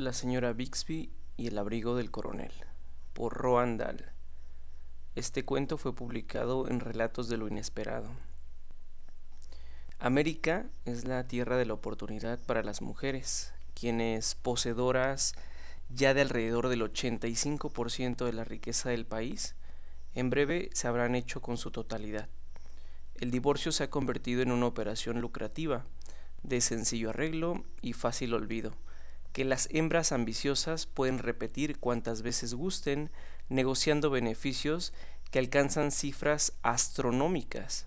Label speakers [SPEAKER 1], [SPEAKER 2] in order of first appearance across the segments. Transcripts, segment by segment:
[SPEAKER 1] La señora Bixby y el abrigo del coronel, por Roald Dahl. Este cuento fue publicado en Relatos de lo Inesperado. América es la tierra de la oportunidad para las mujeres, quienes, poseedoras ya de alrededor del 85% de la riqueza del país, en breve se habrán hecho con su totalidad. El divorcio se ha convertido en una operación lucrativa, de sencillo arreglo y fácil olvido que las hembras ambiciosas pueden repetir cuantas veces gusten, negociando beneficios que alcanzan cifras astronómicas.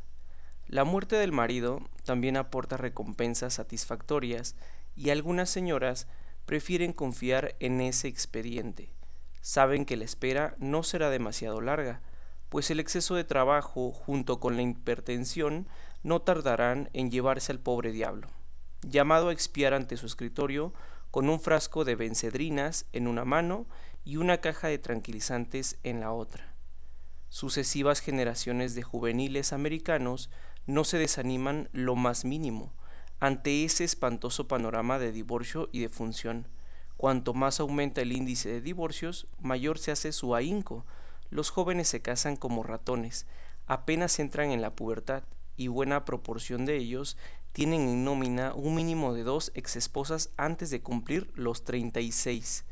[SPEAKER 1] La muerte del marido también aporta recompensas satisfactorias y algunas señoras prefieren confiar en ese expediente. Saben que la espera no será demasiado larga, pues el exceso de trabajo junto con la hipertensión no tardarán en llevarse al pobre diablo. Llamado a expiar ante su escritorio, con un frasco de bencedrinas en una mano y una caja de tranquilizantes en la otra. Sucesivas generaciones de juveniles americanos no se desaniman lo más mínimo ante ese espantoso panorama de divorcio y de función. Cuanto más aumenta el índice de divorcios, mayor se hace su ahínco. Los jóvenes se casan como ratones, apenas entran en la pubertad, y buena proporción de ellos tienen en nómina un mínimo de dos exesposas antes de cumplir los 36.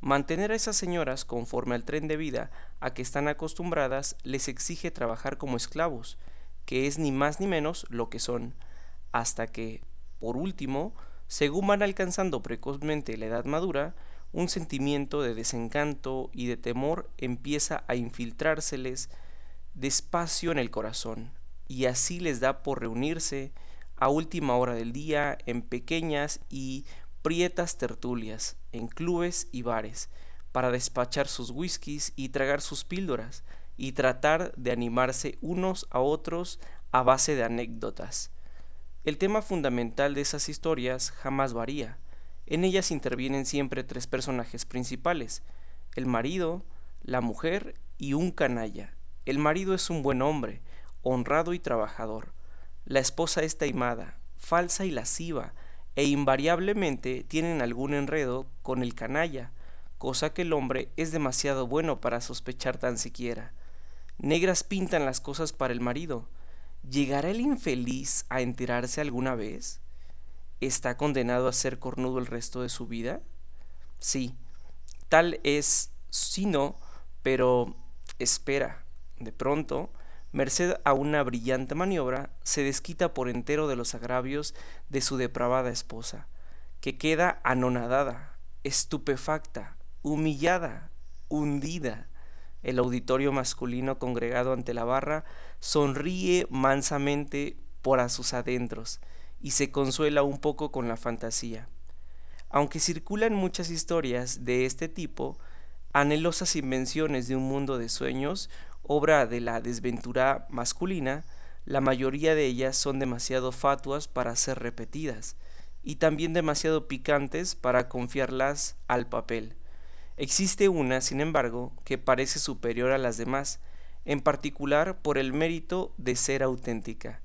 [SPEAKER 1] Mantener a esas señoras conforme al tren de vida a que están acostumbradas les exige trabajar como esclavos, que es ni más ni menos lo que son, hasta que, por último, según van alcanzando precozmente la edad madura, un sentimiento de desencanto y de temor empieza a infiltrárseles despacio en el corazón, y así les da por reunirse a última hora del día en pequeñas y prietas tertulias, en clubes y bares, para despachar sus whiskies y tragar sus píldoras, y tratar de animarse unos a otros a base de anécdotas. El tema fundamental de esas historias jamás varía. En ellas intervienen siempre tres personajes principales, el marido, la mujer y un canalla. El marido es un buen hombre, honrado y trabajador. La esposa es taimada, falsa y lasciva, e invariablemente tienen algún enredo con el canalla, cosa que el hombre es demasiado bueno para sospechar tan siquiera. Negras pintan las cosas para el marido. ¿Llegará el infeliz a enterarse alguna vez? ¿Está condenado a ser cornudo el resto de su vida? Sí, tal es, si no, pero espera, de pronto, merced a una brillante maniobra, se desquita por entero de los agravios de su depravada esposa, que queda anonadada, estupefacta, humillada, hundida. El auditorio masculino congregado ante la barra sonríe mansamente por a sus adentros y se consuela un poco con la fantasía. Aunque circulan muchas historias de este tipo, anhelosas invenciones de un mundo de sueños, obra de la desventura masculina, la mayoría de ellas son demasiado fatuas para ser repetidas y también demasiado picantes para confiarlas al papel. Existe una, sin embargo, que parece superior a las demás, en particular por el mérito de ser auténtica,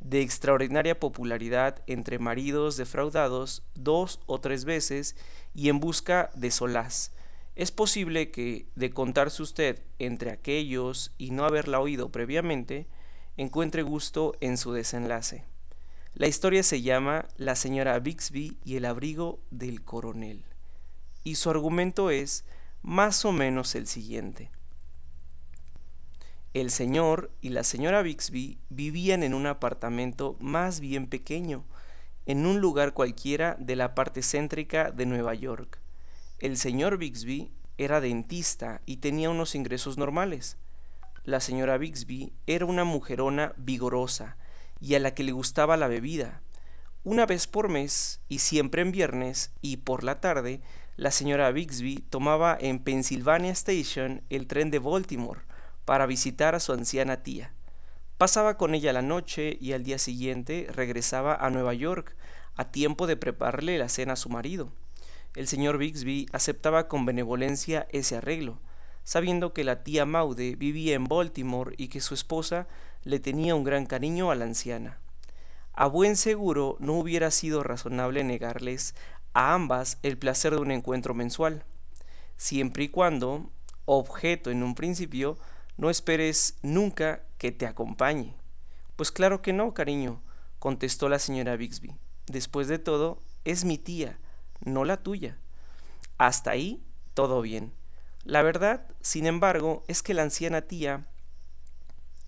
[SPEAKER 1] de extraordinaria popularidad entre maridos defraudados dos o tres veces y en busca de solaz, es posible que, de contarse usted entre aquellos y no haberla oído previamente, encuentre gusto en su desenlace. La historia se llama La señora Bixby y el abrigo del coronel, y su argumento es más o menos el siguiente. El señor y la señora Bixby vivían en un apartamento más bien pequeño, en un lugar cualquiera de la parte céntrica de Nueva York. El señor Bixby era dentista y tenía unos ingresos normales. La señora Bixby era una mujerona vigorosa y a la que le gustaba la bebida. Una vez por mes y siempre en viernes y por la tarde, la señora Bixby tomaba en Pennsylvania Station el tren de Baltimore para visitar a su anciana tía. Pasaba con ella la noche y al día siguiente regresaba a Nueva York a tiempo de prepararle la cena a su marido. El señor Bixby aceptaba con benevolencia ese arreglo, sabiendo que la tía Maude vivía en Baltimore y que su esposa le tenía un gran cariño a la anciana. A buen seguro no hubiera sido razonable negarles a ambas el placer de un encuentro mensual, siempre y cuando, objeto en un principio, no esperes nunca que te acompañe. Pues claro que no, cariño, contestó la señora Bixby. Después de todo, es mi tía, no la tuya. Hasta ahí, todo bien. La verdad, sin embargo, es que la anciana tía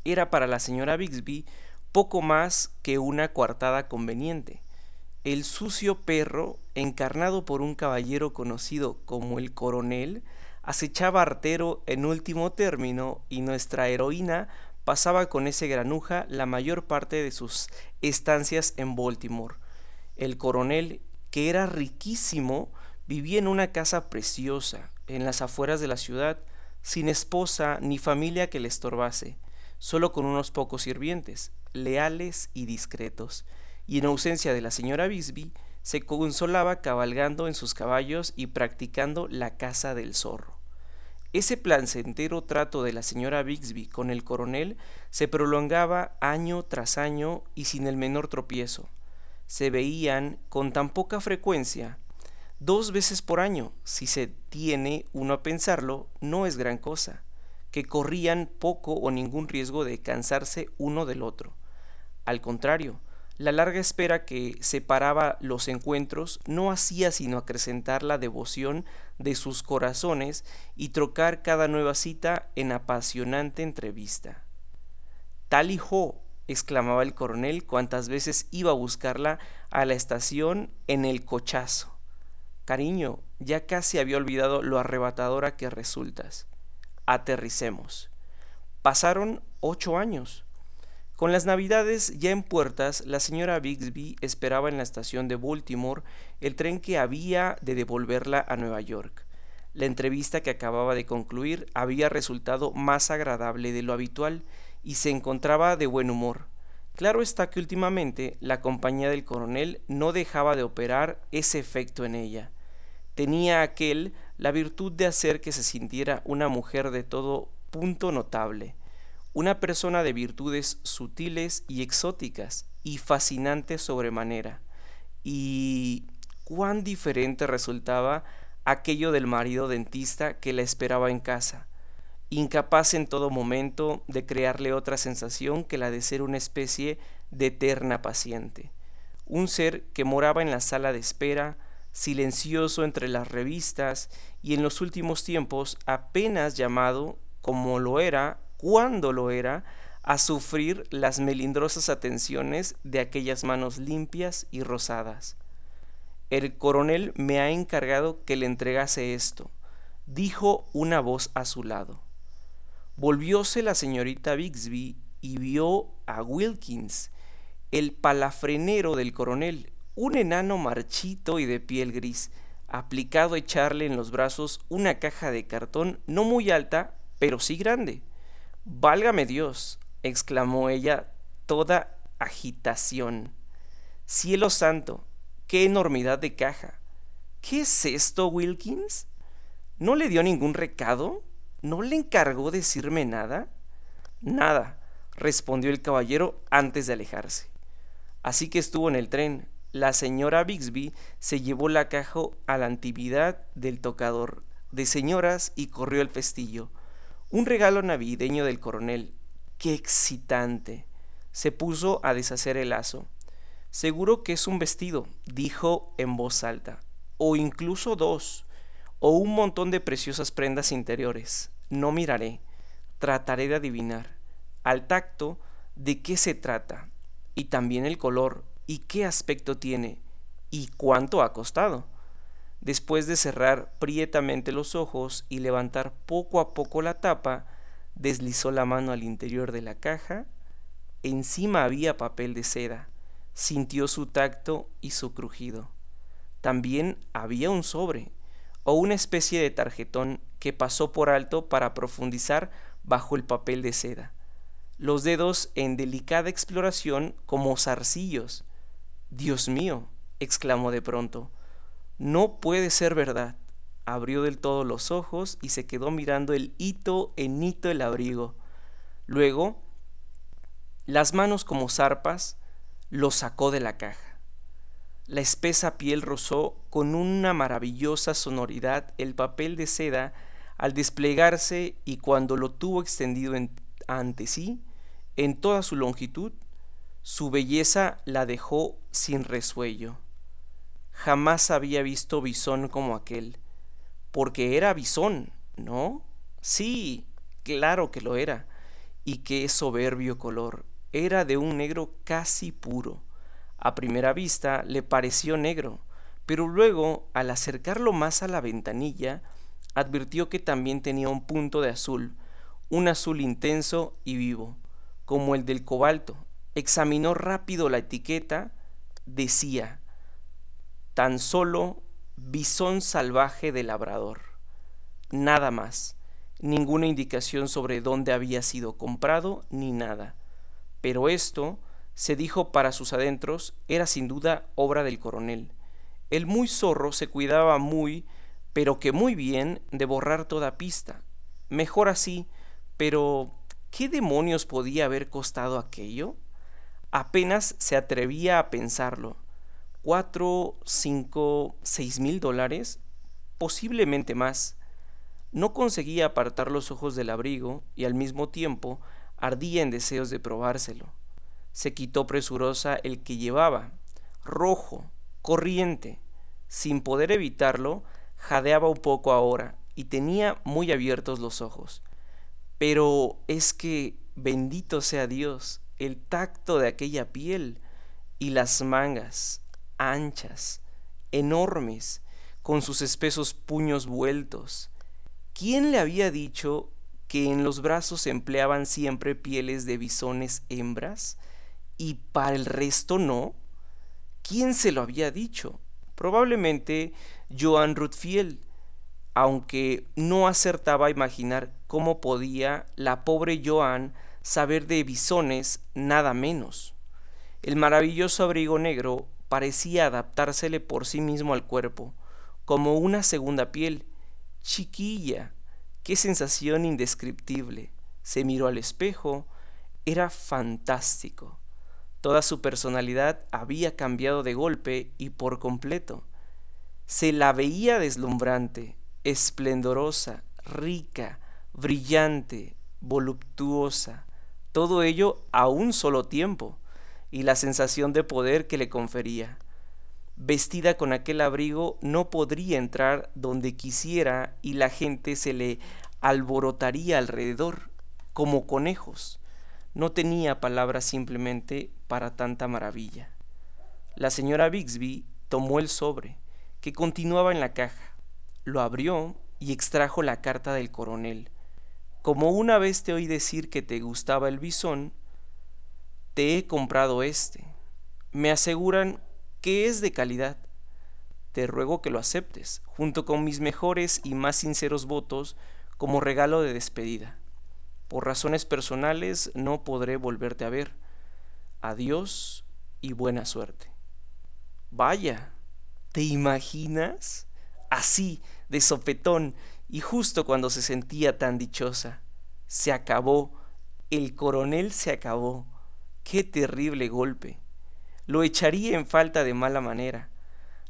[SPEAKER 1] era para la señora Bixby poco más que una coartada conveniente. El sucio perro, encarnado por un caballero conocido como el coronel, acechaba artero en último término y nuestra heroína pasaba con ese granuja la mayor parte de sus estancias en Baltimore. El coronel, que era riquísimo, vivía en una casa preciosa, en las afueras de la ciudad, sin esposa ni familia que le estorbase, solo con unos pocos sirvientes, leales y discretos, y en ausencia de la señora Bisbee, se consolaba cabalgando en sus caballos y practicando la caza del zorro. Ese placentero trato de la señora Bixby con el coronel se prolongaba año tras año y sin el menor tropiezo. Se veían con tan poca frecuencia, dos veces por año, si se tiene uno a pensarlo, no es gran cosa, que corrían poco o ningún riesgo de cansarse uno del otro. Al contrario, la larga espera que separaba los encuentros no hacía sino acrecentar la devoción de sus corazones y trocar cada nueva cita en apasionante entrevista. Tal hijo, exclamaba el coronel cuantas veces iba a buscarla a la estación en el cochazo. Cariño, ya casi había olvidado lo arrebatadora que resultas. Aterricemos. Pasaron ocho años. Con las navidades ya en puertas, la señora Bixby esperaba en la estación de Baltimore el tren que había de devolverla a Nueva York. La entrevista que acababa de concluir había resultado más agradable de lo habitual y se encontraba de buen humor. Claro está que últimamente la compañía del coronel no dejaba de operar ese efecto en ella. Tenía aquel la virtud de hacer que se sintiera una mujer de todo punto notable una persona de virtudes sutiles y exóticas y fascinantes sobremanera. Y cuán diferente resultaba aquello del marido dentista que la esperaba en casa, incapaz en todo momento de crearle otra sensación que la de ser una especie de eterna paciente, un ser que moraba en la sala de espera, silencioso entre las revistas y en los últimos tiempos apenas llamado, como lo era cuando lo era, a sufrir las melindrosas atenciones de aquellas manos limpias y rosadas. El coronel me ha encargado que le entregase esto, dijo una voz a su lado. Volvióse la señorita Bixby y vio a Wilkins, el palafrenero del coronel, un enano marchito y de piel gris, aplicado a echarle en los brazos una caja de cartón no muy alta, pero sí grande. Válgame Dios, exclamó ella, toda agitación. Cielo santo, qué enormidad de caja. ¿Qué es esto, Wilkins? ¿No le dio ningún recado? ¿No le encargó decirme nada? Nada, respondió el caballero antes de alejarse. Así que estuvo en el tren. La señora Bixby se llevó la caja a la antigüedad del tocador de señoras y corrió el festillo. Un regalo navideño del coronel. ¡Qué excitante! Se puso a deshacer el lazo. Seguro que es un vestido, dijo en voz alta. O incluso dos. O un montón de preciosas prendas interiores. No miraré. Trataré de adivinar. Al tacto, de qué se trata. Y también el color. Y qué aspecto tiene. Y cuánto ha costado. Después de cerrar prietamente los ojos y levantar poco a poco la tapa, deslizó la mano al interior de la caja. Encima había papel de seda. Sintió su tacto y su crujido. También había un sobre o una especie de tarjetón que pasó por alto para profundizar bajo el papel de seda. Los dedos en delicada exploración como zarcillos. Dios mío, exclamó de pronto, no puede ser verdad. Abrió del todo los ojos y se quedó mirando el hito en hito el abrigo. Luego, las manos como zarpas, lo sacó de la caja. La espesa piel rozó con una maravillosa sonoridad el papel de seda al desplegarse y cuando lo tuvo extendido ante sí, en toda su longitud, su belleza la dejó sin resuello. Jamás había visto bisón como aquel, porque era bisón, ¿no? Sí, claro que lo era, y qué soberbio color, era de un negro casi puro a primera vista le pareció negro, pero luego, al acercarlo más a la ventanilla, advirtió que también tenía un punto de azul, un azul intenso y vivo, como el del cobalto. Examinó rápido la etiqueta, decía, tan solo bisón salvaje de labrador. Nada más, ninguna indicación sobre dónde había sido comprado ni nada. Pero esto se dijo para sus adentros, era sin duda obra del coronel. El muy zorro se cuidaba muy, pero que muy bien, de borrar toda pista. Mejor así, pero ¿qué demonios podía haber costado aquello? Apenas se atrevía a pensarlo. ¿Cuatro, cinco, seis mil dólares? Posiblemente más. No conseguía apartar los ojos del abrigo y al mismo tiempo ardía en deseos de probárselo se quitó presurosa el que llevaba, rojo, corriente. Sin poder evitarlo, jadeaba un poco ahora y tenía muy abiertos los ojos. Pero es que, bendito sea Dios, el tacto de aquella piel y las mangas, anchas, enormes, con sus espesos puños vueltos. ¿Quién le había dicho que en los brazos empleaban siempre pieles de bisones hembras? Y para el resto no? ¿Quién se lo había dicho? Probablemente Joan Rutfield, aunque no acertaba a imaginar cómo podía la pobre Joan saber de bisones nada menos. El maravilloso abrigo negro parecía adaptársele por sí mismo al cuerpo, como una segunda piel. Chiquilla, qué sensación indescriptible. Se miró al espejo, era fantástico. Toda su personalidad había cambiado de golpe y por completo. Se la veía deslumbrante, esplendorosa, rica, brillante, voluptuosa, todo ello a un solo tiempo, y la sensación de poder que le confería. Vestida con aquel abrigo no podría entrar donde quisiera y la gente se le alborotaría alrededor, como conejos. No tenía palabras simplemente para tanta maravilla. La señora Bixby tomó el sobre, que continuaba en la caja, lo abrió y extrajo la carta del coronel. Como una vez te oí decir que te gustaba el bisón, te he comprado este. Me aseguran que es de calidad. Te ruego que lo aceptes, junto con mis mejores y más sinceros votos, como regalo de despedida. Por razones personales no podré volverte a ver. Adiós y buena suerte. Vaya, ¿te imaginas? Así, de sopetón, y justo cuando se sentía tan dichosa. Se acabó, el coronel se acabó. Qué terrible golpe. Lo echaría en falta de mala manera.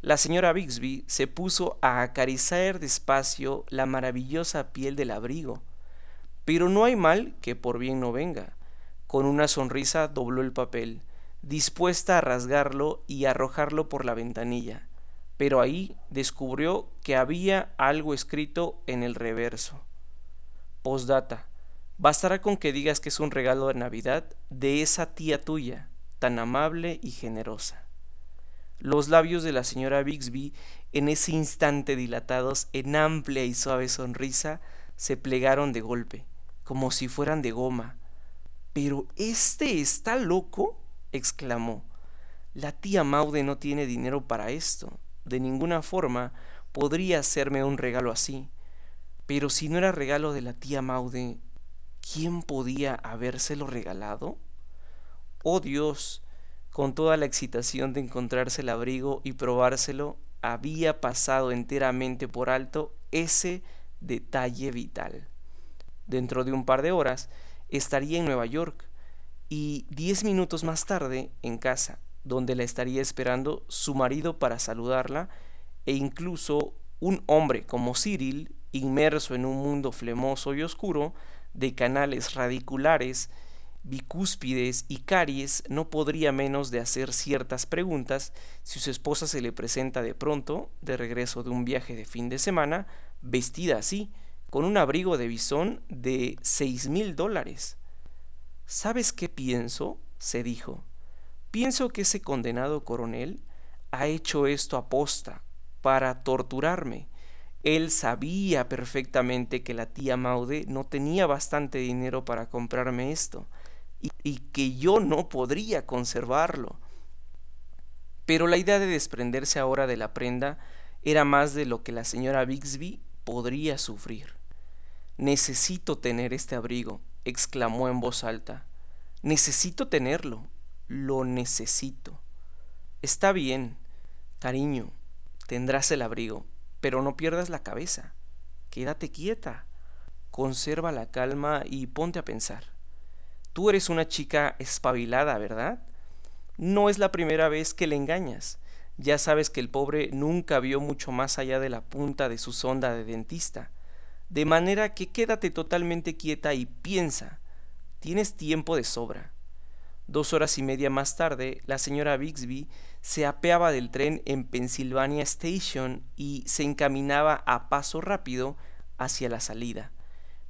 [SPEAKER 1] La señora Bixby se puso a acariciar despacio la maravillosa piel del abrigo pero no hay mal que por bien no venga. Con una sonrisa dobló el papel, dispuesta a rasgarlo y arrojarlo por la ventanilla, pero ahí descubrió que había algo escrito en el reverso. Postdata. Bastará con que digas que es un regalo de Navidad de esa tía tuya, tan amable y generosa. Los labios de la señora Bixby, en ese instante dilatados en amplia y suave sonrisa, se plegaron de golpe como si fueran de goma. Pero este está loco, exclamó. La tía Maude no tiene dinero para esto. De ninguna forma podría hacerme un regalo así. Pero si no era regalo de la tía Maude, ¿quién podía habérselo regalado? Oh Dios, con toda la excitación de encontrarse el abrigo y probárselo, había pasado enteramente por alto ese detalle vital dentro de un par de horas, estaría en Nueva York. Y diez minutos más tarde en casa, donde la estaría esperando su marido para saludarla, e incluso un hombre como Cyril, inmerso en un mundo flemoso y oscuro, de canales radiculares, bicúspides y caries, no podría menos de hacer ciertas preguntas si su esposa se le presenta de pronto, de regreso de un viaje de fin de semana, vestida así, con un abrigo de bisón de seis mil dólares. ¿Sabes qué pienso? se dijo. Pienso que ese condenado coronel ha hecho esto aposta para torturarme. Él sabía perfectamente que la tía Maude no tenía bastante dinero para comprarme esto y, y, que yo no podría conservarlo. Pero la idea de desprenderse ahora de la prenda era más de lo que la señora Bixby podría sufrir. Necesito tener este abrigo, exclamó en voz alta. Necesito tenerlo. Lo necesito. Está bien, cariño, tendrás el abrigo, pero no pierdas la cabeza. Quédate quieta. Conserva la calma y ponte a pensar. Tú eres una chica espabilada, ¿verdad? No es la primera vez que le engañas. Ya sabes que el pobre nunca vio mucho más allá de la punta de su sonda de dentista. De manera que quédate totalmente quieta y piensa. Tienes tiempo de sobra. Dos horas y media más tarde, la señora Bixby se apeaba del tren en Pennsylvania Station y se encaminaba a paso rápido hacia la salida.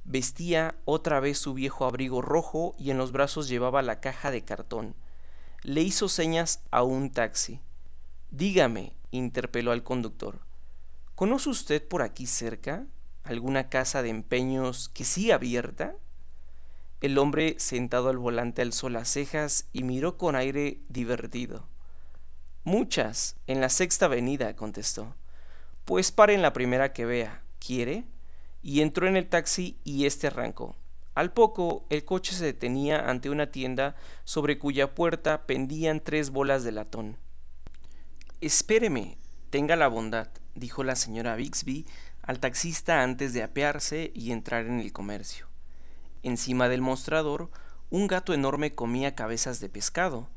[SPEAKER 1] Vestía otra vez su viejo abrigo rojo y en los brazos llevaba la caja de cartón. Le hizo señas a un taxi. Dígame, interpeló al conductor, ¿conoce usted por aquí cerca alguna casa de empeños que siga abierta? El hombre sentado al volante alzó las cejas y miró con aire divertido. Muchas, en la sexta avenida, contestó. Pues pare en la primera que vea. ¿Quiere? Y entró en el taxi y éste arrancó. Al poco, el coche se detenía ante una tienda sobre cuya puerta pendían tres bolas de latón. Espéreme, tenga la bondad, dijo la señora Bixby al taxista antes de apearse y entrar en el comercio. Encima del mostrador, un gato enorme comía cabezas de pescado,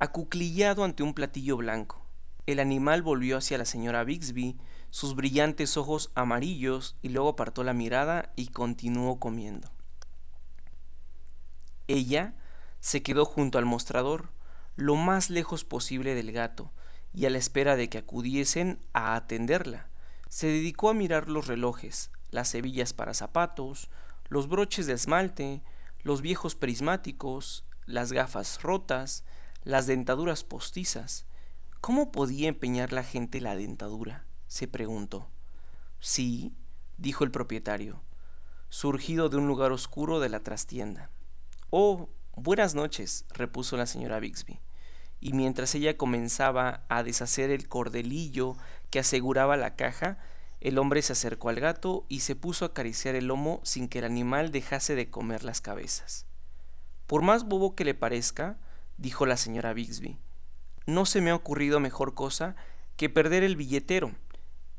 [SPEAKER 1] acuclillado ante un platillo blanco. El animal volvió hacia la señora Bixby, sus brillantes ojos amarillos, y luego apartó la mirada y continuó comiendo. Ella se quedó junto al mostrador, lo más lejos posible del gato, y a la espera de que acudiesen a atenderla, se dedicó a mirar los relojes, las hebillas para zapatos, los broches de esmalte, los viejos prismáticos, las gafas rotas, las dentaduras postizas. ¿Cómo podía empeñar la gente la dentadura? se preguntó. Sí, dijo el propietario, surgido de un lugar oscuro de la trastienda. Oh, buenas noches, repuso la señora Bixby, y mientras ella comenzaba a deshacer el cordelillo que aseguraba la caja, el hombre se acercó al gato y se puso a acariciar el lomo sin que el animal dejase de comer las cabezas. Por más bobo que le parezca, dijo la señora Bixby, no se me ha ocurrido mejor cosa que perder el billetero,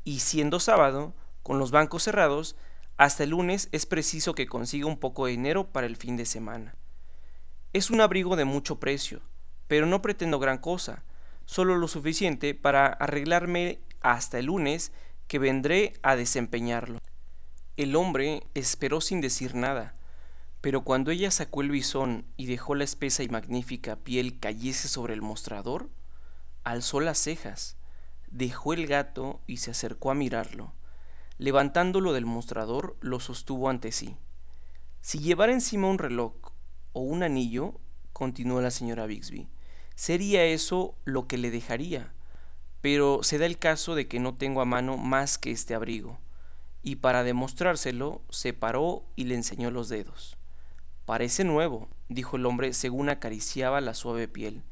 [SPEAKER 1] y siendo sábado, con los bancos cerrados, hasta el lunes es preciso que consiga un poco de dinero para el fin de semana. Es un abrigo de mucho precio, pero no pretendo gran cosa, solo lo suficiente para arreglarme hasta el lunes que vendré a desempeñarlo. El hombre esperó sin decir nada, pero cuando ella sacó el bisón y dejó la espesa y magnífica piel cayese sobre el mostrador, alzó las cejas, dejó el gato y se acercó a mirarlo. Levantándolo del mostrador, lo sostuvo ante sí. Si llevara encima un reloj o un anillo, continuó la señora Bixby, sería eso lo que le dejaría, pero se da el caso de que no tengo a mano más que este abrigo, y para demostrárselo se paró y le enseñó los dedos. Parece nuevo, dijo el hombre según acariciaba la suave piel.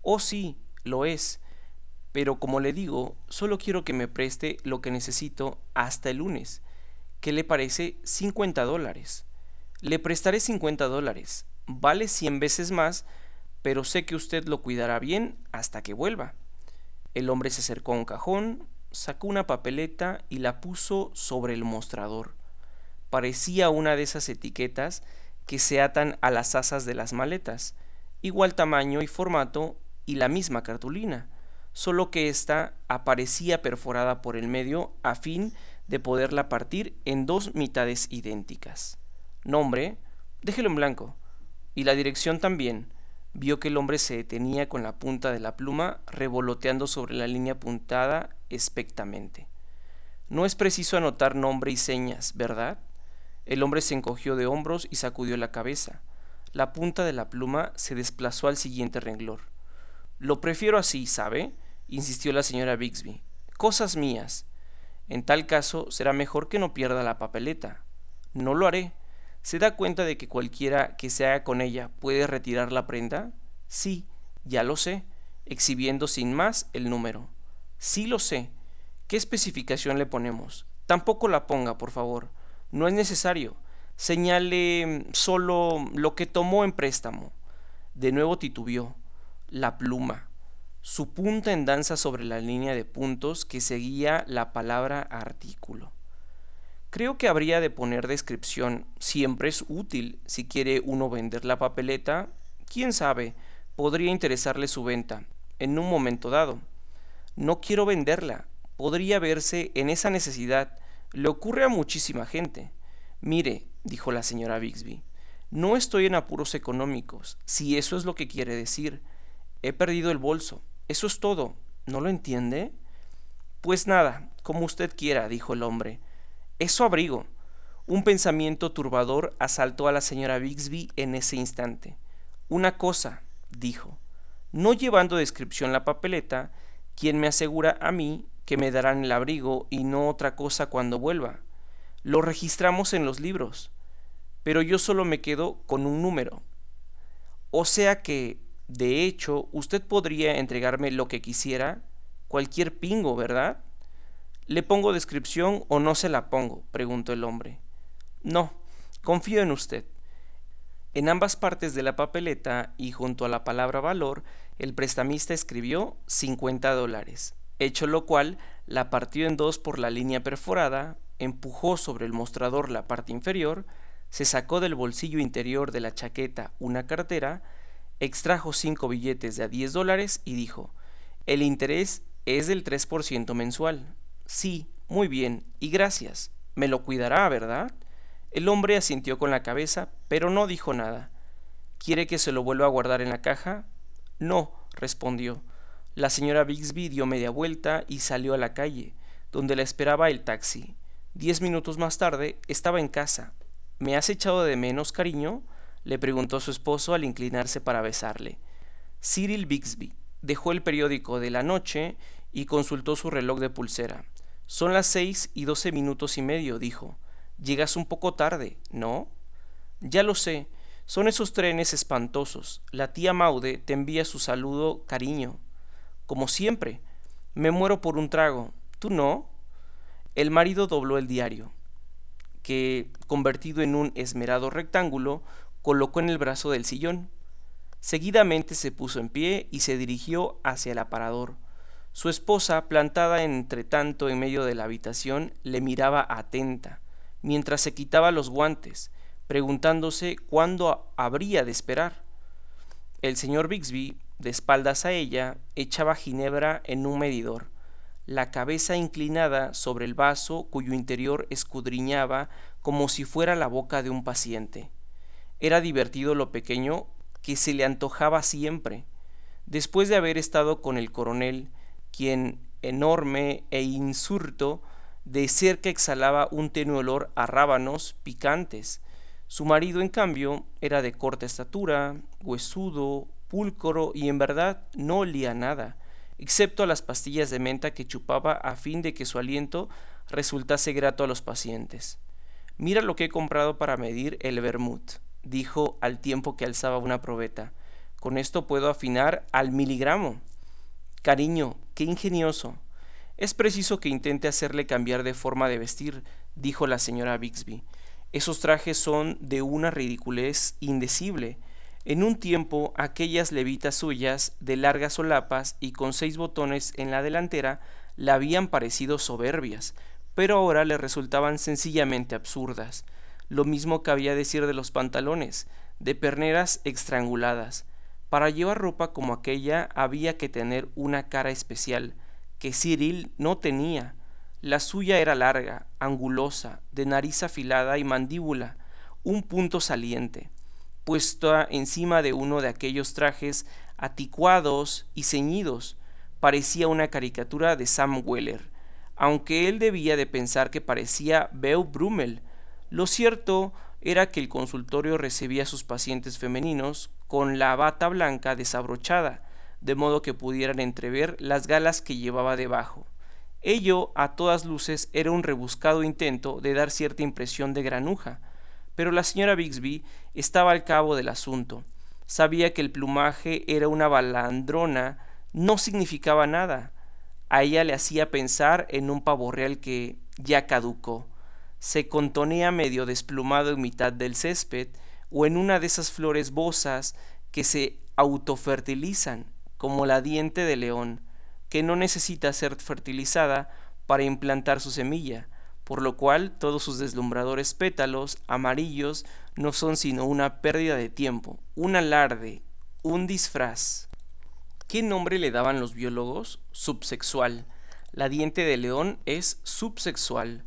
[SPEAKER 1] Oh sí, lo es, pero como le digo, solo quiero que me preste lo que necesito hasta el lunes. ¿Qué le parece? 50 dólares. Le prestaré 50 dólares. Vale 100 veces más, pero sé que usted lo cuidará bien hasta que vuelva. El hombre se acercó a un cajón, sacó una papeleta y la puso sobre el mostrador. Parecía una de esas etiquetas que se atan a las asas de las maletas, igual tamaño y formato y la misma cartulina, solo que ésta aparecía perforada por el medio a fin de poderla partir en dos mitades idénticas. Nombre, déjelo en blanco. Y la dirección también. Vio que el hombre se detenía con la punta de la pluma revoloteando sobre la línea puntada expectamente. No es preciso anotar nombre y señas, ¿verdad? El hombre se encogió de hombros y sacudió la cabeza. La punta de la pluma se desplazó al siguiente renglor. Lo prefiero así, ¿sabe? insistió la señora Bixby. Cosas mías. En tal caso será mejor que no pierda la papeleta. No lo haré. ¿Se da cuenta de que cualquiera que se haga con ella puede retirar la prenda? Sí, ya lo sé, exhibiendo sin más el número. Sí lo sé. ¿Qué especificación le ponemos? Tampoco la ponga, por favor. No es necesario. Señale solo lo que tomó en préstamo. De nuevo titubeó. La pluma. Su punta en danza sobre la línea de puntos que seguía la palabra artículo. Creo que habría de poner descripción. Siempre es útil si quiere uno vender la papeleta. Quién sabe, podría interesarle su venta en un momento dado. No quiero venderla. Podría verse en esa necesidad. Le ocurre a muchísima gente. Mire, dijo la señora Bixby, no estoy en apuros económicos, si eso es lo que quiere decir. He perdido el bolso. Eso es todo. ¿No lo entiende? Pues nada, como usted quiera, dijo el hombre. Es su abrigo. Un pensamiento turbador asaltó a la señora Bixby en ese instante. Una cosa, dijo, no llevando descripción la papeleta, quien me asegura a mí que me darán el abrigo y no otra cosa cuando vuelva. Lo registramos en los libros, pero yo solo me quedo con un número. O sea que, de hecho, usted podría entregarme lo que quisiera, cualquier pingo, ¿verdad? ¿Le pongo descripción o no se la pongo? preguntó el hombre. No, confío en usted. En ambas partes de la papeleta y junto a la palabra valor, el prestamista escribió 50 dólares, hecho lo cual la partió en dos por la línea perforada, empujó sobre el mostrador la parte inferior, se sacó del bolsillo interior de la chaqueta una cartera, extrajo cinco billetes de a 10 dólares y dijo, el interés es del 3% mensual. Sí, muy bien, y gracias. Me lo cuidará, ¿verdad? El hombre asintió con la cabeza, pero no dijo nada. ¿Quiere que se lo vuelva a guardar en la caja? No, respondió. La señora Bixby dio media vuelta y salió a la calle, donde la esperaba el taxi. Diez minutos más tarde estaba en casa. ¿Me has echado de menos, cariño? le preguntó su esposo al inclinarse para besarle. Cyril Bixby dejó el periódico de la noche y consultó su reloj de pulsera. Son las seis y doce minutos y medio, dijo. Llegas un poco tarde, ¿no? Ya lo sé. Son esos trenes espantosos. La tía Maude te envía su saludo, cariño. Como siempre. Me muero por un trago. ¿Tú no? El marido dobló el diario, que, convertido en un esmerado rectángulo, colocó en el brazo del sillón. Seguidamente se puso en pie y se dirigió hacia el aparador. Su esposa, plantada entre tanto en medio de la habitación, le miraba atenta, mientras se quitaba los guantes, preguntándose cuándo habría de esperar. El señor Bixby, de espaldas a ella, echaba ginebra en un medidor, la cabeza inclinada sobre el vaso cuyo interior escudriñaba como si fuera la boca de un paciente. Era divertido lo pequeño que se le antojaba siempre. Después de haber estado con el coronel, quien, enorme e insurto, de cerca exhalaba un tenue olor a rábanos picantes. Su marido, en cambio, era de corta estatura, huesudo, pulcro y en verdad no olía nada, excepto a las pastillas de menta que chupaba a fin de que su aliento resultase grato a los pacientes. Mira lo que he comprado para medir el vermut, dijo al tiempo que alzaba una probeta. Con esto puedo afinar al miligramo. Cariño, qué ingenioso. Es preciso que intente hacerle cambiar de forma de vestir, dijo la señora Bixby. Esos trajes son de una ridiculez indecible. En un tiempo aquellas levitas suyas, de largas solapas y con seis botones en la delantera, le habían parecido soberbias, pero ahora le resultaban sencillamente absurdas. Lo mismo cabía decir de los pantalones, de perneras estranguladas. Para llevar ropa como aquella había que tener una cara especial, que Cyril no tenía. La suya era larga, angulosa, de nariz afilada y mandíbula, un punto saliente, puesta encima de uno de aquellos trajes aticuados y ceñidos, parecía una caricatura de Sam Weller, aunque él debía de pensar que parecía Beau Brummel. Lo cierto era que el consultorio recibía a sus pacientes femeninos con la bata blanca desabrochada, de modo que pudieran entrever las galas que llevaba debajo. Ello, a todas luces, era un rebuscado intento de dar cierta impresión de granuja, pero la señora Bixby estaba al cabo del asunto. Sabía que el plumaje era una balandrona, no significaba nada. A ella le hacía pensar en un pavo real que ya caducó. Se contonea medio desplumado en mitad del césped o en una de esas flores bosas que se autofertilizan, como la diente de león que no necesita ser fertilizada para implantar su semilla, por lo cual todos sus deslumbradores pétalos amarillos no son sino una pérdida de tiempo, un alarde, un disfraz. ¿Qué nombre le daban los biólogos? Subsexual. La diente de león es subsexual,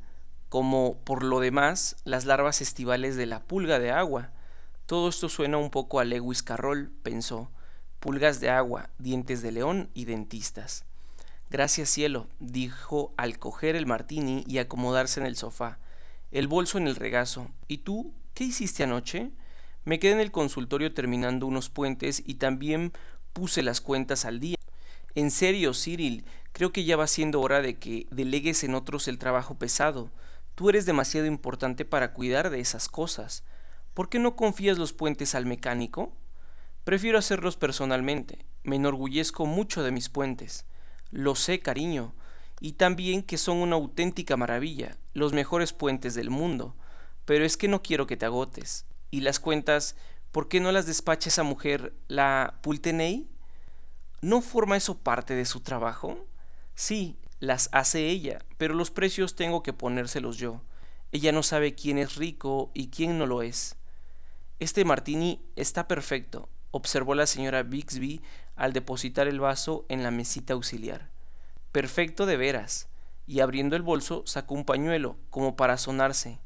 [SPEAKER 1] como por lo demás las larvas estivales de la pulga de agua. Todo esto suena un poco a Lewis Carroll, pensó. Pulgas de agua, dientes de león y dentistas. Gracias cielo, dijo al coger el martini y acomodarse en el sofá, el bolso en el regazo. ¿Y tú qué hiciste anoche? Me quedé en el consultorio terminando unos puentes y también puse las cuentas al día. En serio, Cyril, creo que ya va siendo hora de que delegues en otros el trabajo pesado. Tú eres demasiado importante para cuidar de esas cosas. ¿Por qué no confías los puentes al mecánico? Prefiero hacerlos personalmente. Me enorgullezco mucho de mis puentes. Lo sé, cariño, y también que son una auténtica maravilla, los mejores puentes del mundo, pero es que no quiero que te agotes. Y las cuentas, ¿por qué no las despacha esa mujer, la Pulteney? ¿No forma eso parte de su trabajo? Sí, las hace ella, pero los precios tengo que ponérselos yo. Ella no sabe quién es rico y quién no lo es. Este martini está perfecto, observó la señora Bixby al depositar el vaso en la mesita auxiliar. Perfecto de veras. Y abriendo el bolso sacó un pañuelo, como para sonarse.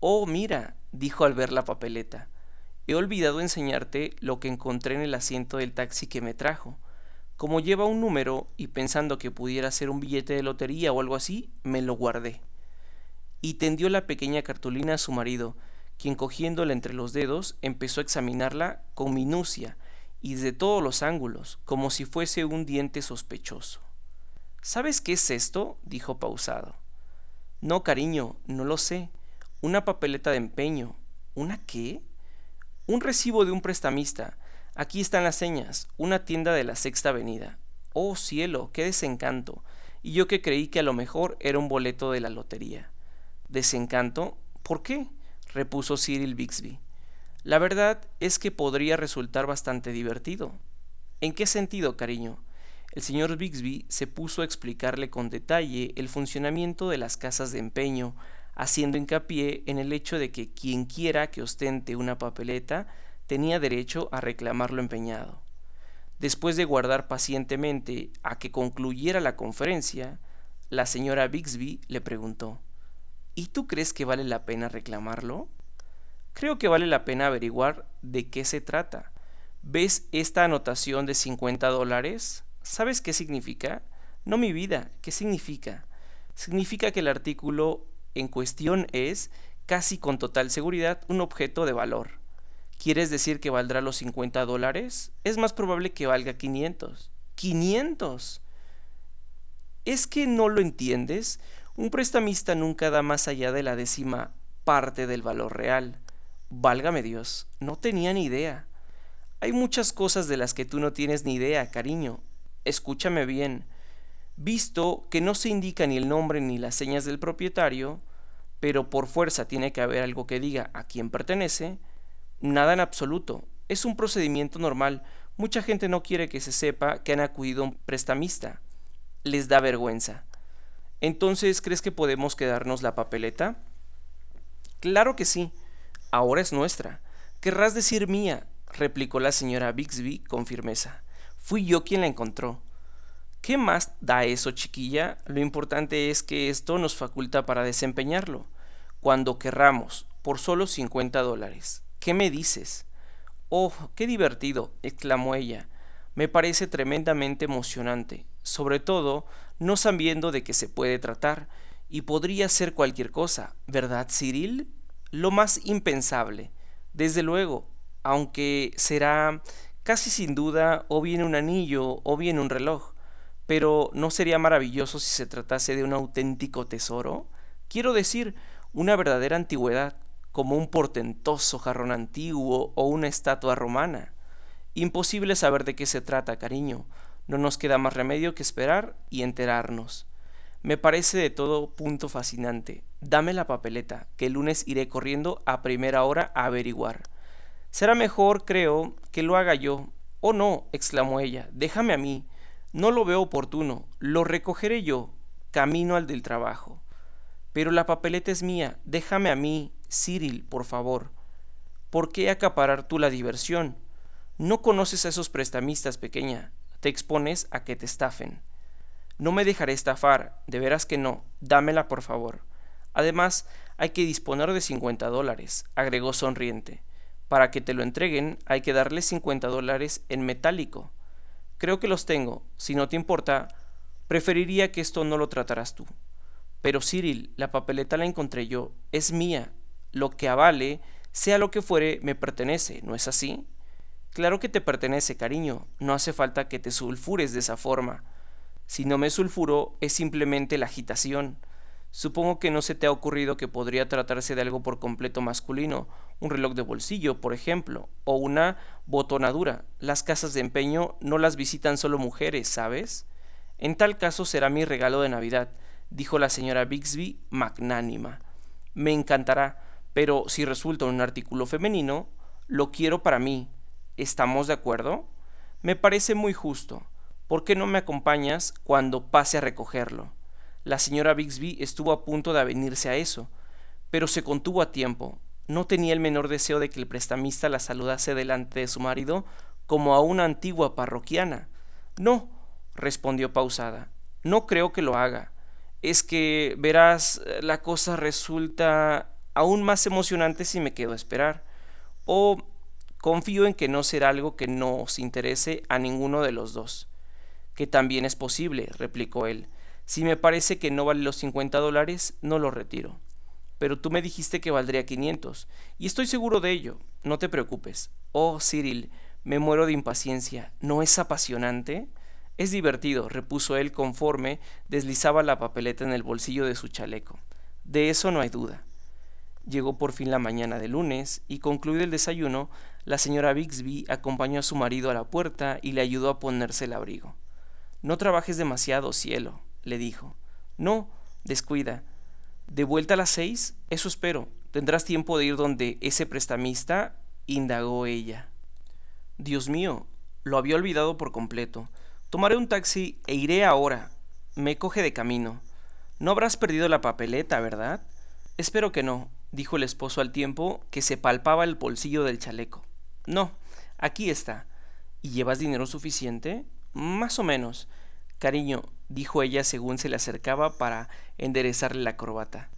[SPEAKER 1] Oh, mira, dijo al ver la papeleta. He olvidado enseñarte lo que encontré en el asiento del taxi que me trajo. Como lleva un número y pensando que pudiera ser un billete de lotería o algo así, me lo guardé. Y tendió la pequeña cartulina a su marido, quien cogiéndola entre los dedos empezó a examinarla con minucia y desde todos los ángulos, como si fuese un diente sospechoso. ¿Sabes qué es esto? dijo pausado. No, cariño, no lo sé. Una papeleta de empeño. ¿Una qué? Un recibo de un prestamista. Aquí están las señas. Una tienda de la Sexta Avenida. Oh cielo, qué desencanto. Y yo que creí que a lo mejor era un boleto de la lotería. ¿Desencanto? ¿Por qué? Repuso Cyril Bixby. La verdad es que podría resultar bastante divertido. ¿En qué sentido, cariño? El señor Bixby se puso a explicarle con detalle el funcionamiento de las casas de empeño, haciendo hincapié en el hecho de que quien quiera que ostente una papeleta tenía derecho a reclamar lo empeñado. Después de guardar pacientemente a que concluyera la conferencia, la señora Bixby le preguntó ¿Y tú crees que vale la pena reclamarlo? Creo que vale la pena averiguar de qué se trata. ¿Ves esta anotación de 50 dólares? ¿Sabes qué significa? No mi vida, ¿qué significa? Significa que el artículo en cuestión es, casi con total seguridad, un objeto de valor. ¿Quieres decir que valdrá los 50 dólares? Es más probable que valga 500. ¡500! ¿Es que no lo entiendes? Un prestamista nunca da más allá de la décima parte del valor real. Válgame Dios, no tenía ni idea. Hay muchas cosas de las que tú no tienes ni idea, cariño. Escúchame bien. Visto que no se indica ni el nombre ni las señas del propietario, pero por fuerza tiene que haber algo que diga a quién pertenece, nada en absoluto. Es un procedimiento normal. Mucha gente no quiere que se sepa que han acudido a un prestamista. Les da vergüenza. Entonces, ¿crees que podemos quedarnos la papeleta? Claro que sí. Ahora es nuestra. Querrás decir mía. replicó la señora Bixby con firmeza. Fui yo quien la encontró. ¿Qué más da eso, chiquilla? Lo importante es que esto nos faculta para desempeñarlo. Cuando querramos, por solo 50 dólares. ¿Qué me dices? Oh, qué divertido, exclamó ella. Me parece tremendamente emocionante, sobre todo no sabiendo de qué se puede tratar, y podría ser cualquier cosa, ¿verdad, Cyril? Lo más impensable. Desde luego, aunque será casi sin duda o bien un anillo o bien un reloj. Pero ¿no sería maravilloso si se tratase de un auténtico tesoro? Quiero decir, una verdadera antigüedad, como un portentoso jarrón antiguo o una estatua romana. Imposible saber de qué se trata, cariño. No nos queda más remedio que esperar y enterarnos. Me parece de todo punto fascinante. Dame la papeleta, que el lunes iré corriendo a primera hora a averiguar. Será mejor, creo, que lo haga yo. Oh no, exclamó ella, déjame a mí. No lo veo oportuno, lo recogeré yo, camino al del trabajo. Pero la papeleta es mía, déjame a mí, Cyril, por favor. ¿Por qué acaparar tú la diversión? No conoces a esos prestamistas, pequeña. Te expones a que te estafen. No me dejaré estafar, de veras que no. Dámela, por favor. Además, hay que disponer de cincuenta dólares, agregó sonriente. Para que te lo entreguen, hay que darle cincuenta dólares en metálico. Creo que los tengo. Si no te importa, preferiría que esto no lo trataras tú. Pero Cyril, la papeleta la encontré yo. Es mía. Lo que avale, sea lo que fuere, me pertenece, ¿no es así? Claro que te pertenece, cariño. No hace falta que te sulfures de esa forma. Si no me sulfuro, es simplemente la agitación. Supongo que no se te ha ocurrido que podría tratarse de algo por completo masculino, un reloj de bolsillo, por ejemplo, o una botonadura. Las casas de empeño no las visitan solo mujeres, ¿sabes? En tal caso será mi regalo de Navidad, dijo la señora Bixby magnánima. Me encantará, pero si resulta un artículo femenino, lo quiero para mí. ¿Estamos de acuerdo? Me parece muy justo. ¿Por qué no me acompañas cuando pase a recogerlo? La señora Bixby estuvo a punto de avenirse a eso, pero se contuvo a tiempo, no tenía el menor deseo de que el prestamista la saludase delante de su marido como a una antigua parroquiana. No, respondió pausada, no creo que lo haga. Es que, verás, la cosa resulta aún más emocionante si me quedo a esperar. O confío en que no será algo que no os interese a ninguno de los dos. Que también es posible, replicó él. Si me parece que no vale los cincuenta dólares, no lo retiro pero tú me dijiste que valdría 500, y estoy seguro de ello, no te preocupes. Oh, Cyril, me muero de impaciencia, ¿no es apasionante? Es divertido, repuso él conforme deslizaba la papeleta en el bolsillo de su chaleco. De eso no hay duda. Llegó por fin la mañana de lunes, y concluido el desayuno, la señora Bixby acompañó a su marido a la puerta y le ayudó a ponerse el abrigo. No trabajes demasiado, cielo, le dijo. No, descuida, de vuelta a las seis, eso espero. Tendrás tiempo de ir donde ese prestamista, indagó ella. Dios mío, lo había olvidado por completo. Tomaré un taxi e iré ahora. Me coge de camino. No habrás perdido la papeleta, ¿verdad? Espero que no, dijo el esposo al tiempo que se palpaba el bolsillo del chaleco. No, aquí está. ¿Y llevas dinero suficiente? Más o menos. Cariño, dijo ella según se le acercaba para enderezarle la corbata,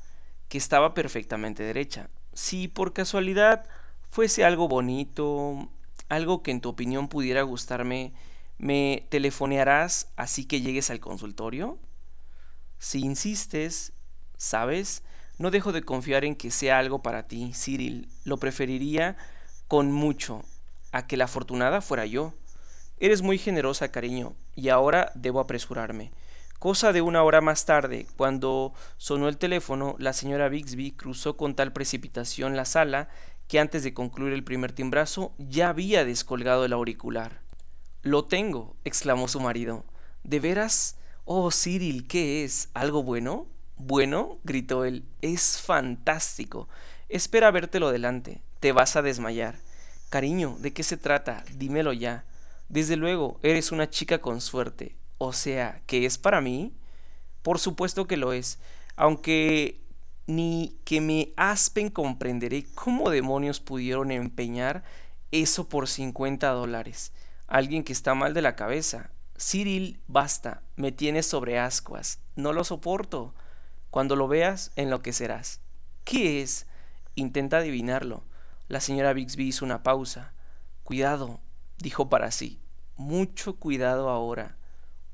[SPEAKER 1] que estaba perfectamente derecha. Si por casualidad fuese algo bonito, algo que en tu opinión pudiera gustarme, ¿me telefonearás así que llegues al consultorio? Si insistes, ¿sabes? No dejo de confiar en que sea algo para ti, Cyril. Lo preferiría con mucho a que la afortunada fuera yo. Eres muy generosa, cariño, y ahora debo apresurarme. Cosa de una hora más tarde, cuando sonó el teléfono, la señora Bixby cruzó con tal precipitación la sala que antes de concluir el primer timbrazo ya había descolgado el auricular. Lo tengo, exclamó su marido. ¿De veras? Oh, Cyril, ¿qué es? ¿Algo bueno? Bueno, gritó él, es fantástico. Espera vértelo delante. Te vas a desmayar. Cariño, ¿de qué se trata? Dímelo ya. Desde luego, eres una chica con suerte. O sea, ¿que es para mí? Por supuesto que lo es, aunque ni que me aspen comprenderé cómo demonios pudieron empeñar Eso por 50 dólares. Alguien que está mal de la cabeza. Cyril, basta, me tienes sobre ascuas. No lo soporto. Cuando lo veas, enloquecerás. ¿Qué es? Intenta adivinarlo. La señora Bixby hizo una pausa. Cuidado, dijo para sí. Mucho cuidado ahora.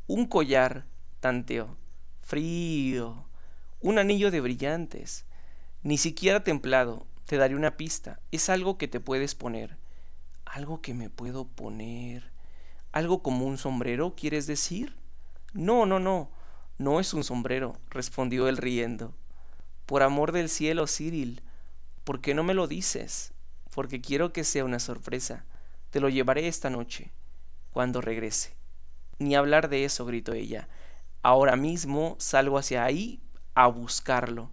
[SPEAKER 1] Un collar, tanteó. Frío. Un anillo de brillantes. Ni siquiera templado. Te daré una pista. Es algo que te puedes poner. Algo que me puedo poner. ¿Algo como un sombrero, quieres decir? No, no, no. No es un sombrero, respondió él riendo. Por amor del cielo, Cyril, ¿por qué no me lo dices? Porque quiero que sea una sorpresa. Te lo llevaré esta noche, cuando regrese. Ni hablar de eso, gritó ella. Ahora mismo salgo hacia ahí a buscarlo.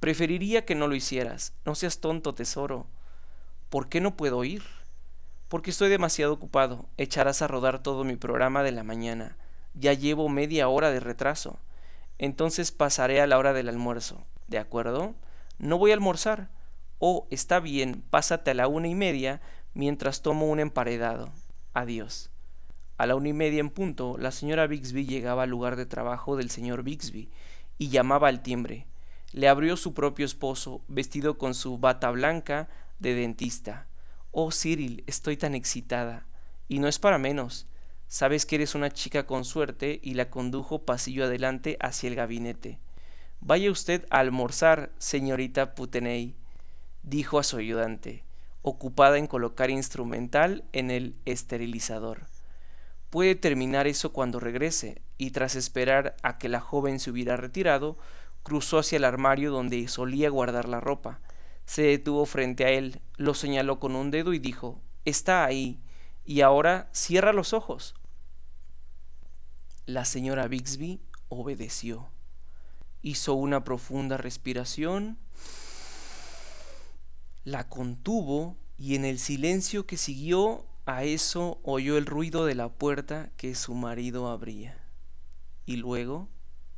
[SPEAKER 1] Preferiría que no lo hicieras. No seas tonto, tesoro. ¿Por qué no puedo ir? Porque estoy demasiado ocupado. Echarás a rodar todo mi programa de la mañana. Ya llevo media hora de retraso. Entonces pasaré a la hora del almuerzo. ¿De acuerdo? No voy a almorzar. Oh, está bien, pásate a la una y media mientras tomo un emparedado. Adiós. A la una y media en punto, la señora Bixby llegaba al lugar de trabajo del señor Bixby y llamaba al timbre. Le abrió su propio esposo, vestido con su bata blanca de dentista. Oh, Cyril, estoy tan excitada. Y no es para menos. Sabes que eres una chica con suerte y la condujo pasillo adelante hacia el gabinete. Vaya usted a almorzar, señorita Puteney, dijo a su ayudante ocupada en colocar instrumental en el esterilizador. Puede terminar eso cuando regrese, y tras esperar a que la joven se hubiera retirado, cruzó hacia el armario donde solía guardar la ropa. Se detuvo frente a él, lo señaló con un dedo y dijo Está ahí, y ahora cierra los ojos. La señora Bixby obedeció. Hizo una profunda respiración la contuvo y en el silencio que siguió a eso oyó el ruido de la puerta que su marido abría. Y luego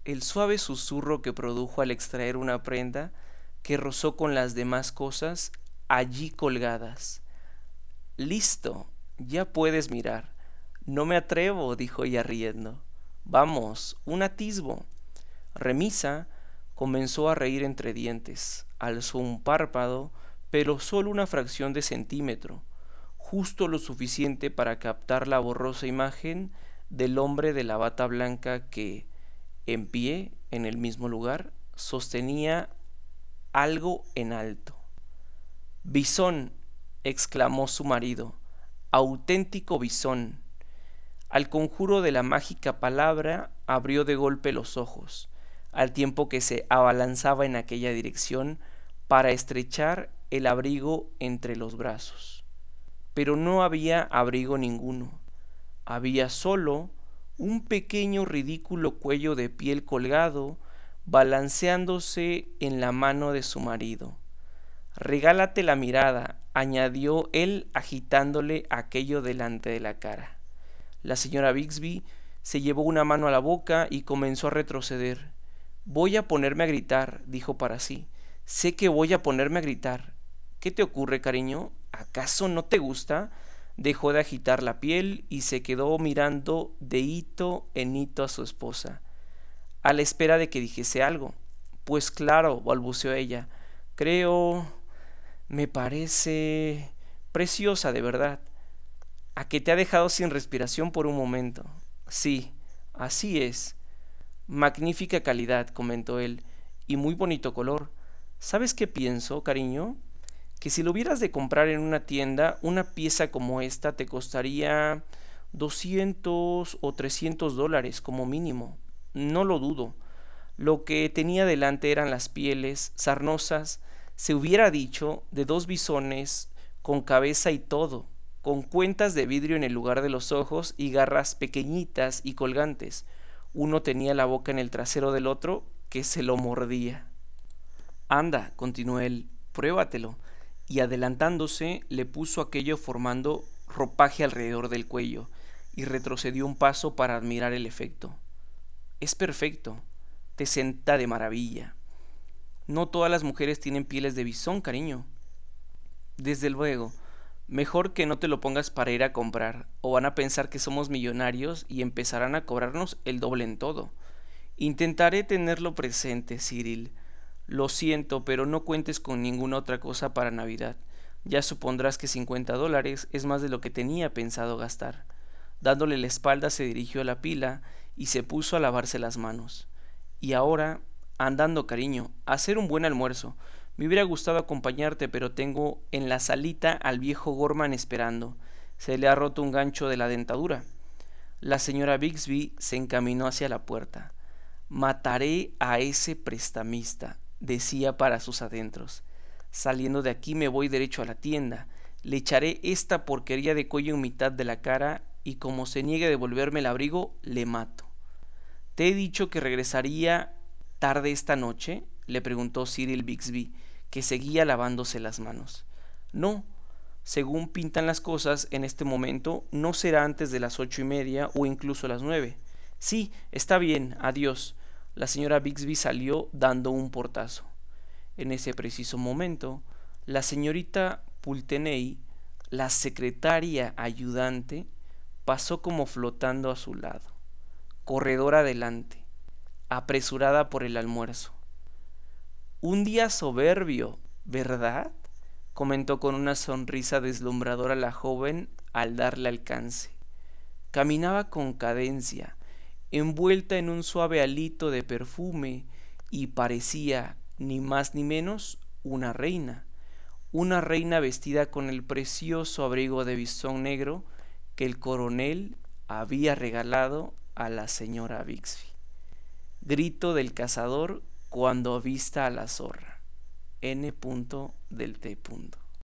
[SPEAKER 1] el suave susurro que produjo al extraer una prenda que rozó con las demás cosas allí colgadas. Listo, ya puedes mirar. No me atrevo, dijo ella riendo. Vamos, un atisbo. Remisa comenzó a reír entre dientes, alzó un párpado, pero solo una fracción de centímetro, justo lo suficiente para captar la borrosa imagen del hombre de la bata blanca que, en pie, en el mismo lugar, sostenía algo en alto. Bisón, exclamó su marido, auténtico bisón. Al conjuro de la mágica palabra abrió de golpe los ojos, al tiempo que se abalanzaba en aquella dirección para estrechar el abrigo entre los brazos. Pero no había abrigo ninguno. Había solo un pequeño ridículo cuello de piel colgado, balanceándose en la mano de su marido. Regálate la mirada, añadió él agitándole aquello delante de la cara. La señora Bixby se llevó una mano a la boca y comenzó a retroceder. Voy a ponerme a gritar, dijo para sí. Sé que voy a ponerme a gritar. ¿Qué te ocurre, cariño? ¿Acaso no te gusta? Dejó de agitar la piel y se quedó mirando de hito en hito a su esposa, a la espera de que dijese algo. Pues claro, balbuceó ella. Creo... me parece... preciosa, de verdad. A que te ha dejado sin respiración por un momento. Sí, así es. Magnífica calidad, comentó él, y muy bonito color. ¿Sabes qué pienso, cariño? Que si lo hubieras de comprar en una tienda, una pieza como esta te costaría 200 o 300 dólares como mínimo. No lo dudo. Lo que tenía delante eran las pieles sarnosas, se hubiera dicho, de dos bisones, con cabeza y todo, con cuentas de vidrio en el lugar de los ojos y garras pequeñitas y colgantes. Uno tenía la boca en el trasero del otro, que se lo mordía. Anda, continuó él, pruébatelo y adelantándose le puso aquello formando ropaje alrededor del cuello y retrocedió un paso para admirar el efecto. Es perfecto, te senta de maravilla. No todas las mujeres tienen pieles de bisón, cariño. Desde luego, Mejor que no te lo pongas para ir a comprar, o van a pensar que somos millonarios y empezarán a cobrarnos el doble en todo. Intentaré tenerlo presente, Cyril. Lo siento, pero no cuentes con ninguna otra cosa para Navidad. Ya supondrás que 50 dólares es más de lo que tenía pensado gastar. Dándole la espalda se dirigió a la pila y se puso a lavarse las manos. Y ahora, andando cariño, a hacer un buen almuerzo. Me hubiera gustado acompañarte, pero tengo en la salita al viejo Gorman esperando. Se le ha roto un gancho de la dentadura. La señora Bixby se encaminó hacia la puerta. Mataré a ese prestamista, decía para sus adentros. Saliendo de aquí me voy derecho a la tienda. Le echaré esta porquería de cuello en mitad de la cara y como se niegue a devolverme el abrigo, le mato. ¿Te he dicho que regresaría tarde esta noche? le preguntó Cyril Bixby, que seguía lavándose las manos. No, según pintan las cosas en este momento, no será antes de las ocho y media o incluso las nueve. Sí, está bien, adiós. La señora Bixby salió dando un portazo. En ese preciso momento, la señorita Pulteney, la secretaria ayudante, pasó como flotando a su lado, corredor adelante, apresurada por el almuerzo. Un día soberbio, ¿verdad? comentó con una sonrisa deslumbradora la joven al darle alcance. Caminaba con cadencia, envuelta en un suave alito de perfume, y parecía, ni más ni menos, una reina, una reina vestida con el precioso abrigo de bisón negro que el coronel había regalado a la señora Bixby. Grito del cazador cuando avista a la zorra. N. del T.